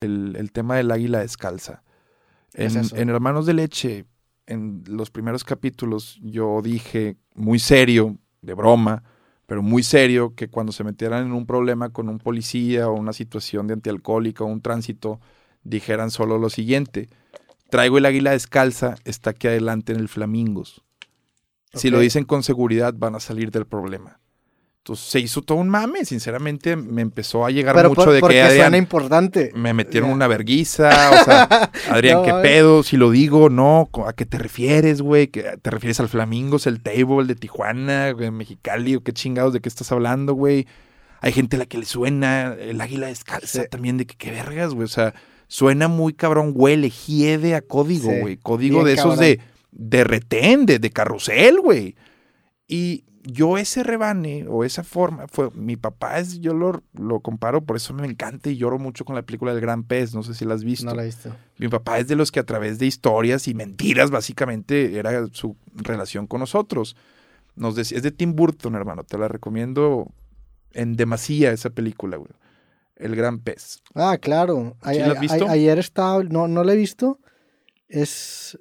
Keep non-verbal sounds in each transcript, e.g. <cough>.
el, el tema del águila descalza. ¿Qué es En, Hermanos de Leche, en los primeros capítulos, yo dije muy serio, de broma, pero muy serio, que cuando se metieran en un problema con un policía o una situación de antialcohólica o un tránsito, dijeran solo lo siguiente. Traigo el águila descalza, está aquí adelante en el Flamingos. Si lo dicen con seguridad, van a salir del problema. Entonces se hizo todo un mame, sinceramente me empezó a llegar Pero mucho por- de porque que Adrián, suena importante. me metieron una verguiza, o sea, <laughs> Adrián, No ¿qué pedo? Si lo digo, no, ¿a qué te refieres, güey? ¿Qué- ¿Te refieres al Flamingos, el Table, de Tijuana, güey, Mexicali, o qué chingados, de qué estás hablando, güey? Hay gente a la que le suena el águila descalza Sí. también, de que qué vergas, güey, o sea, suena muy cabrón, huele, hiede a código, Sí, güey, código bien de esos cabrón. de, de retén, de, de carrusel, güey. Y yo ese rebane o esa forma fue mi papá es yo lo, lo comparo por eso me encanta y lloro mucho con la película del Gran Pez no sé si la has visto No la he visto. mi papá es de los que a través de historias y mentiras básicamente era su relación con nosotros nos decía es de Tim Burton hermano te la recomiendo en demasía esa película güey el Gran Pez Ah, claro. Ayer estaba, no, no la he visto. Es,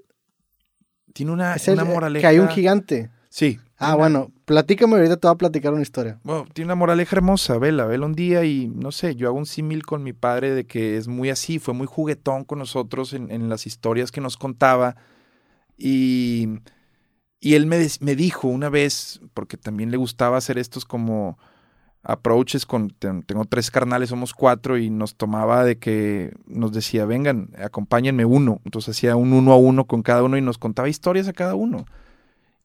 tiene una, es el- una moraleja que hay un gigante. sí Ah, una- bueno, platícame ahorita, te voy a platicar una historia. Bueno, tiene una moraleja hermosa, vela, vela un día y no sé, yo hago un símil con mi padre de que es muy así, fue muy juguetón con nosotros en, en las historias que nos contaba y, y él me, me dijo una vez, porque también le gustaba hacer estos como approaches con, ten- tengo tres carnales, somos cuatro y nos tomaba de que nos decía, vengan, acompáñenme uno, entonces hacía un uno a uno con cada uno y nos contaba historias a cada uno.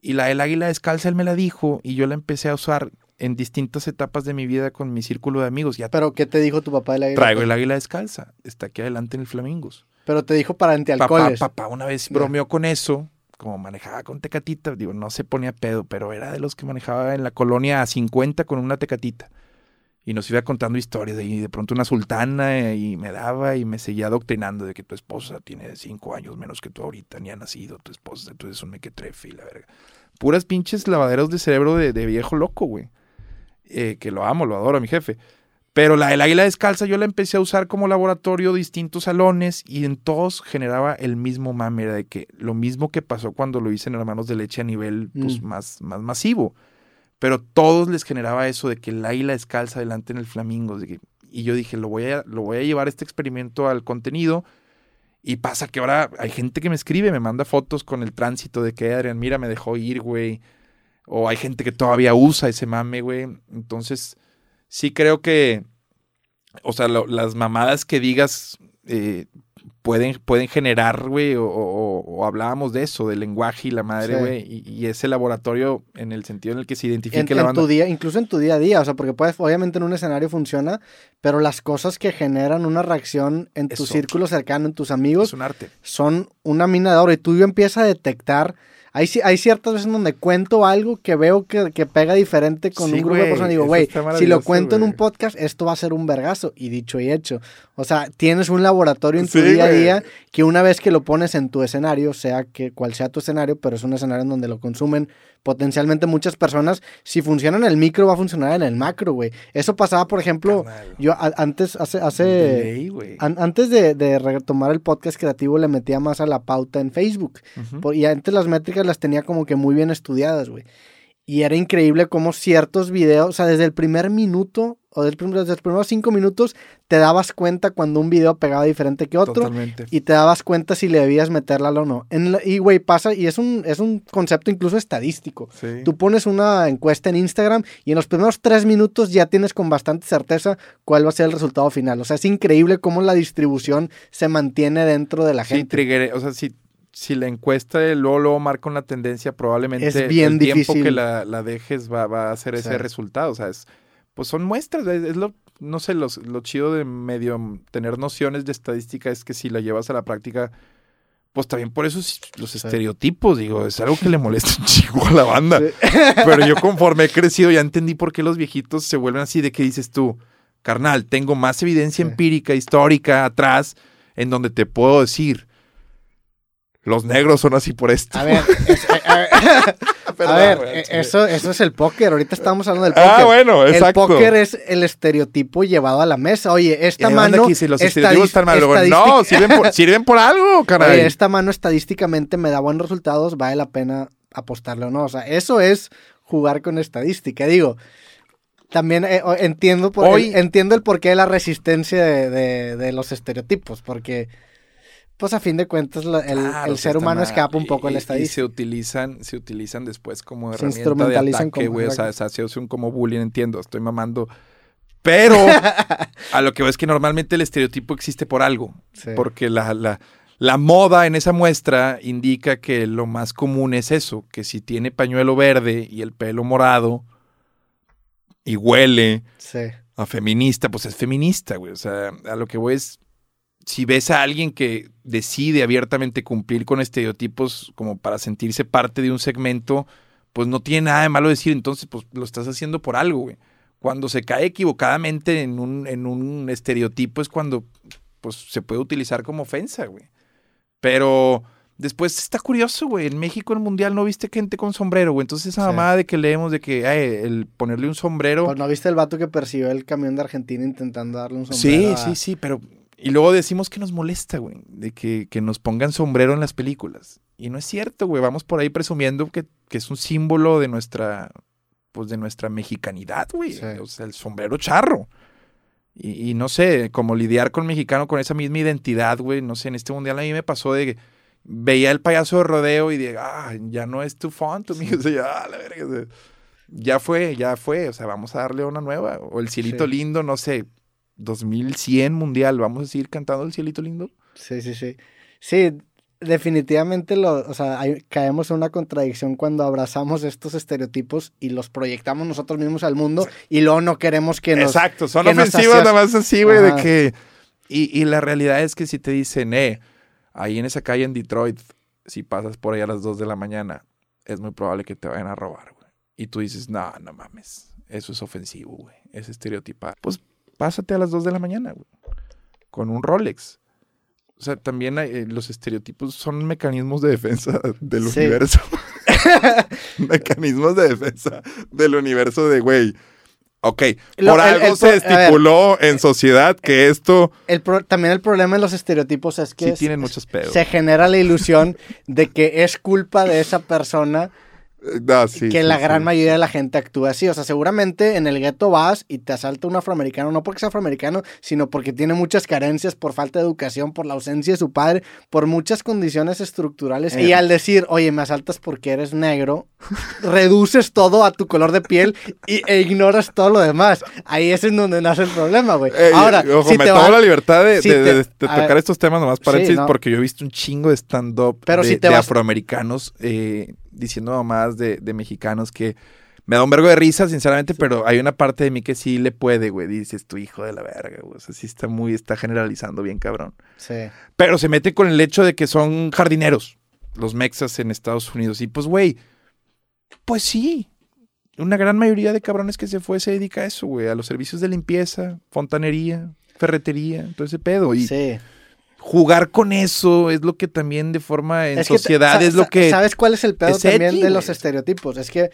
Y la del águila descalza él me la dijo y yo la empecé a usar en distintas etapas de mi vida con mi círculo de amigos. Ya Pero, ¿qué te dijo tu papá de la traigo el águila descalza. Está aquí adelante en el Flamingos. Pero te dijo para Papá, antialcoholes. papá una vez bromeó con eso, como manejaba con tecatita. Digo, no se ponía pedo, pero era de los que manejaba en la colonia a 50 con una tecatita. Y nos iba contando historias y de pronto una sultana eh, y me daba y me seguía adoctrinando de que tu esposa tiene cinco años menos que tú ahorita, ni ha nacido tu esposa, tú eres un mequetrefe y la verga. Puras pinches lavaderos de cerebro de, de viejo loco, güey. Eh, que lo amo, lo adoro a mi jefe. Pero la del águila descalza yo la empecé a usar como laboratorio, distintos salones, y en todos generaba el mismo mame, era de que lo mismo que pasó cuando lo hice en Hermanos de Leche a nivel pues, Mm. más, más masivo. Pero todos les generaba eso de que el águila descalza adelante en el flamingo. y yo dije, lo voy, a, lo voy a llevar este experimento al contenido. Y pasa que ahora hay gente que me escribe, me manda fotos con el tránsito de que Adrián, mira, me dejó ir, güey. O hay gente que todavía usa ese mame, güey. Entonces, sí creo que, o sea, las mamadas que digas eh, pueden, pueden generar, güey, o, o- o hablábamos de eso, del lenguaje y la madre, Sí. güey, y, y ese laboratorio en el sentido en el que se identifique en, la en banda. tu día, incluso en tu día a día, o sea, porque puedes, obviamente en un escenario funciona, pero las cosas que generan una reacción en tu círculo cercano, en tus amigos, es un arte. son una mina de oro y tú empiezas a detectar. Hay, hay ciertas veces donde cuento algo que veo que, que pega diferente con Sí, un grupo de personas. Digo, güey, si lo cuento en un podcast, esto va a ser un vergazo. Y dicho y hecho. O sea, tienes un laboratorio en tu Sí, día a día que una vez que lo pones en tu escenario, sea que cual sea tu escenario, pero es un escenario en donde lo consumen potencialmente muchas personas, si funciona en el micro, va a funcionar en el macro, güey. Eso pasaba, por ejemplo, yo a- antes, hace, an- antes de, de retomar el podcast creativo, le metía más a la pauta en Facebook. Por- y antes las métricas las tenía como que muy bien estudiadas, güey. Y era increíble cómo ciertos videos, o sea, desde el primer minuto o desde los primeros cinco minutos, te dabas cuenta cuando un video pegaba diferente que otro. Totalmente. Y te dabas cuenta si le debías meterla o no. En la- y, güey, pasa, y es un, es un concepto incluso estadístico. Sí. Tú pones una encuesta en Instagram y en los primeros tres minutos ya tienes con bastante certeza cuál va a ser el resultado final. O sea, es increíble cómo la distribución se mantiene dentro de la Sí, gente. triggeré, o sea, si, si la encuesta de luego, luego marca una tendencia, probablemente Es bien el tiempo difícil. que la, la dejes va, va a hacer ese resultado. O sea, es, pues son muestras, es, es lo, no sé, los- lo chido de medio tener nociones de estadística es que si la llevas a la práctica, pues también por eso es- los estereotipos, digo, es algo que le molesta un chico a la banda. Sí. <laughs> Pero yo conforme he crecido ya entendí por qué los viejitos se vuelven así de que dices tú, carnal, tengo más evidencia Sí. empírica, histórica atrás, en donde te puedo decir, los negros son así por esto. A ver, <laughs> es- a- a ver, <laughs> a ver, eh, eso, eso es el póker. Ahorita estamos hablando del Ah, póker. bueno, exacto. El póker es el estereotipo llevado a la mesa. Oye, esta Eh, mano. aquí, si los estereotipos están mal, luego, no, sirven por, <laughs> sirven por algo, caray. Oye, esta mano estadísticamente me da buenos resultados, vale la pena apostarle o no. O sea, eso es jugar con estadística. Digo, también eh, entiendo, por Hoy- el, entiendo el porqué de la resistencia de, de- de los estereotipos, porque, pues a fin de cuentas, el, Claro, ser humano escapa un Y- poco en y- la Y estadística. se utilizan, se utilizan después como Se herramienta de instrumentalizan ataque, como- güey. O sea, se hace un como bullying, entiendo, estoy mamando. Pero <laughs> a lo que veo es que normalmente el estereotipo existe por algo. Sí. Porque la, la, la moda en esa muestra indica que lo más común es eso, que si tiene pañuelo verde y el pelo morado y huele Sí. a feminista, pues es feminista, güey. O sea, a lo que voy es, si ves a alguien que decide abiertamente cumplir con estereotipos como para sentirse parte de un segmento, pues no tiene nada de malo decir, entonces, pues lo estás haciendo por algo, güey. Cuando se cae equivocadamente en un, en un estereotipo es cuando, pues, se puede utilizar como ofensa, güey. Pero después está curioso, güey. En México, en el Mundial, no viste gente con sombrero, güey. Entonces esa Sí. mamada de que leemos de que ay, el ponerle un sombrero... Pues, ¿No viste el vato que persiguió el camión de Argentina intentando darle un sombrero? Sí, a- sí, sí, pero... Y luego decimos que nos molesta, güey, de que, que nos pongan sombrero en las películas. Y no es cierto, güey, vamos por ahí presumiendo que, que es un símbolo de nuestra, pues de nuestra mexicanidad, güey. Sí. O sea, el sombrero charro. Y, y no sé, como lidiar con mexicano con esa misma identidad, güey, no sé, en este mundial a mí me pasó de que veía el payaso de rodeo y de, ah, ya no es tu font, amigo, <laughs> o sea, ya, la verga, o sea, ya fue, ya fue, o sea, vamos a darle una nueva. O el cielito Sí. lindo, no sé, 2100 mundial, vamos a seguir cantando el cielito lindo. Sí, sí, sí. Sí, definitivamente lo, o sea, hay- caemos en una contradicción cuando abrazamos estos estereotipos y los proyectamos nosotros mismos al mundo y luego no queremos que nos... Exacto, son ofensivas nada más así, güey, de que... Y, y la realidad es que si te dicen, eh, ahí en esa calle en Detroit, si pasas por ahí a las 2 de la mañana, es muy probable que te vayan a robar, güey. Y tú dices, no, no mames, eso es ofensivo, güey, es estereotipar. Pues pásate a las 2 de la mañana, güey, con un Rolex. O sea, también hay, eh, los estereotipos son mecanismos de defensa <laughs> del Sí. universo. <laughs> mecanismos de defensa del universo de, güey. Ok, Lo- por el- algo el se ver. estipuló en sociedad que esto El pro- también el problema de los estereotipos es que sí es- tienen muchos pedos. se genera la ilusión de que es culpa de esa persona Eh, no, sí, que sí, la sí. gran mayoría de la gente actúa así. O sea, seguramente en el gueto vas y te asalta un afroamericano, no porque sea afroamericano, sino porque tiene muchas carencias por falta de educación, por la ausencia de su padre, por muchas condiciones estructurales. Eh. Y al decir, oye, me asaltas porque eres negro, reduces todo a tu color de piel y, e ignoras todo lo demás. Ahí es en donde nace el problema, güey. Ey, Ahora, ojo, si me te tomo va- la libertad de, si de- te- de- de a tocar ver, estos temas nomás paréntesis no. porque yo he visto un chingo de stand-up de, si te de vas- afroamericanos eh, diciendo mamás de, de mexicanos que me da un vergo de risa, sinceramente, pero hay una parte de mí que sí le puede, güey. Dices, tu hijo de la verga, güey. O sea, sí está muy, está generalizando bien, cabrón. Sí. Pero se mete con el hecho de que son jardineros, los mexas en Estados Unidos. Y pues, güey, pues sí. Una gran mayoría de cabrones que se fue se dedica a eso, güey. A los servicios de limpieza, fontanería, ferretería, todo ese pedo. Y Sí. Jugar con eso es lo que también de forma en Es que, sociedad es lo que... ¿Sabes cuál es el pedo es también edgy, de los estereotipos? Es que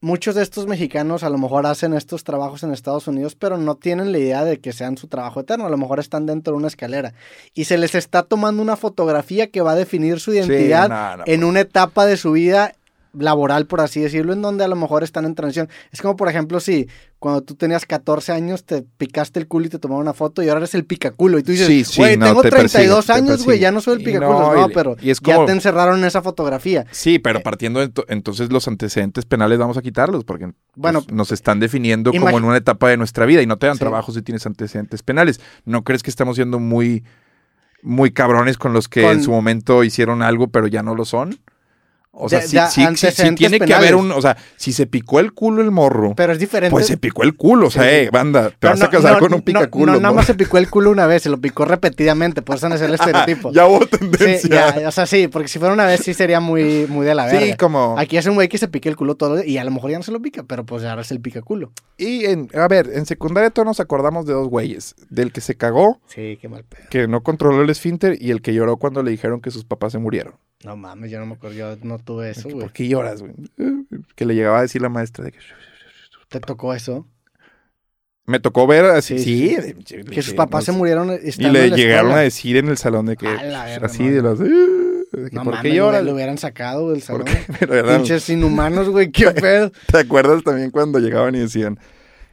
muchos de estos mexicanos a lo mejor hacen estos trabajos en Estados Unidos, pero no tienen la idea de que sean su trabajo eterno. A lo mejor están dentro de una escalera. Y se les está tomando una fotografía que va a definir su Sí, identidad no, no, en una etapa de su vida laboral, por así decirlo, en donde a lo mejor están en transición. Es como, por ejemplo, si cuando tú tenías 14 años te picaste el culo y te tomaron una foto y ahora eres el picaculo. Y tú dices, Sí, sí, güey, no, tengo te 32 persigue, años, güey, ya no soy el picaculo. no, No, pero y es ya te encerraron en esa fotografía. Sí, pero partiendo de ento- entonces los antecedentes penales vamos a quitarlos porque pues, Bueno, nos están definiendo como en una etapa de nuestra vida y no te dan Sí. trabajo si tienes antecedentes penales. ¿No crees que estamos siendo muy muy cabrones con los que Con- en su momento hicieron algo pero ya no lo son? O sea, Ya- sí, sí- sí- tiene que haber un, o sea, si se picó el culo el morro, Pero es diferente. pues se picó el culo, o sea, eh, banda, te Pero vas a no- casar no- con un picaculo. No, nada ¿no? más se picó el culo una vez, se lo picó repetidamente, por eso no es el <laughs> estereotipo. ya hubo Sí, tendencia. ya, o sea, sí, porque si fuera una vez sí sería muy, muy de la verga. Sí, como Aquí es un güey que se pique el culo todo y a lo mejor ya no se lo pica, pero pues ahora es el picaculo. y en, a ver, en secundaria todos nos acordamos de dos güeyes, del que se cagó Sí, qué mal pedo. que no controló el esfínter y el que lloró cuando le dijeron que sus papás se murieron. No mames, yo no me acuerdo, yo no tuve eso, güey. ¿Por qué lloras, güey? Que le llegaba a decir la maestra de que... ¿Te tocó eso? Me tocó ver así, Sí, sí. Que sus papás se murieron Y le llegaron a decir en el salón de que... Verga, así, no. de los... de que, No ¿Por mames, qué lo, lloras? lo hubieran sacado del salón. <laughs> Pero Pinches inhumanos, güey, qué <laughs> pedo. ¿Te acuerdas también cuando llegaban y decían,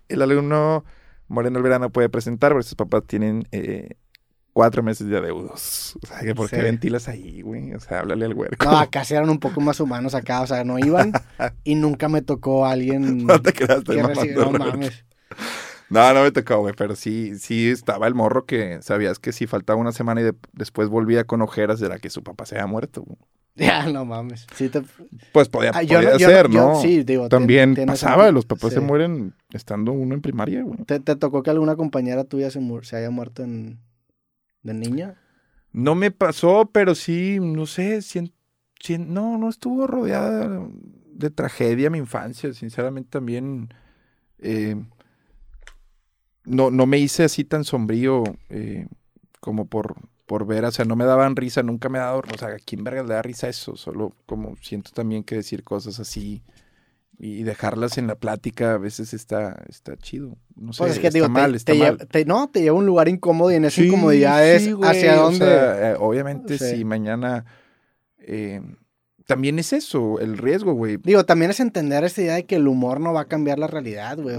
el alumno Moreno Olvera no puede presentar porque sus papás tienen eh, cuatro meses de adeudos? O sea, que ¿por qué Sí. ventilas ahí, güey? O sea, háblale al huerco. No, acá sí eran un poco más humanos acá, o sea, no iban <laughs> y nunca me tocó alguien <laughs> No te estoy que recibió, no mames. No, no me tocó, güey, pero sí, sí estaba el morro que sabías que si faltaba una semana y de- después volvía con ojeras era que su papá se había muerto. güey. <laughs> Ya, no mames. Sí te... Pues podía, Ah, podía no- yo ser, yo- ¿no? sí, digo, También pasaba, los papás se mueren estando uno en primaria, güey. ¿Te, te tocó que alguna compañera tuya se, se haya muerto en... de niña? No me pasó, pero sí, no sé, sien- sien- no, no estuvo rodeada de tragedia mi infancia, sinceramente también eh, no, no me hice así tan sombrío eh, como por, por ver, o sea, no me daban risa, nunca me ha dado, o sea, ¿a quién verga le da risa eso? Solo como siento también que decir cosas así y dejarlas en la plática a veces está, está chido, no sé, Pues es que está digo, mal, te, está mal. te- no, te lleva a un lugar incómodo y en esa Sí, incomodidad es sí, güey, hacia o dónde... sea, eh, obviamente, si mañana. eh, también es eso, el riesgo, güey. Digo, también es entender esta idea de que el humor no va a cambiar la realidad, güey.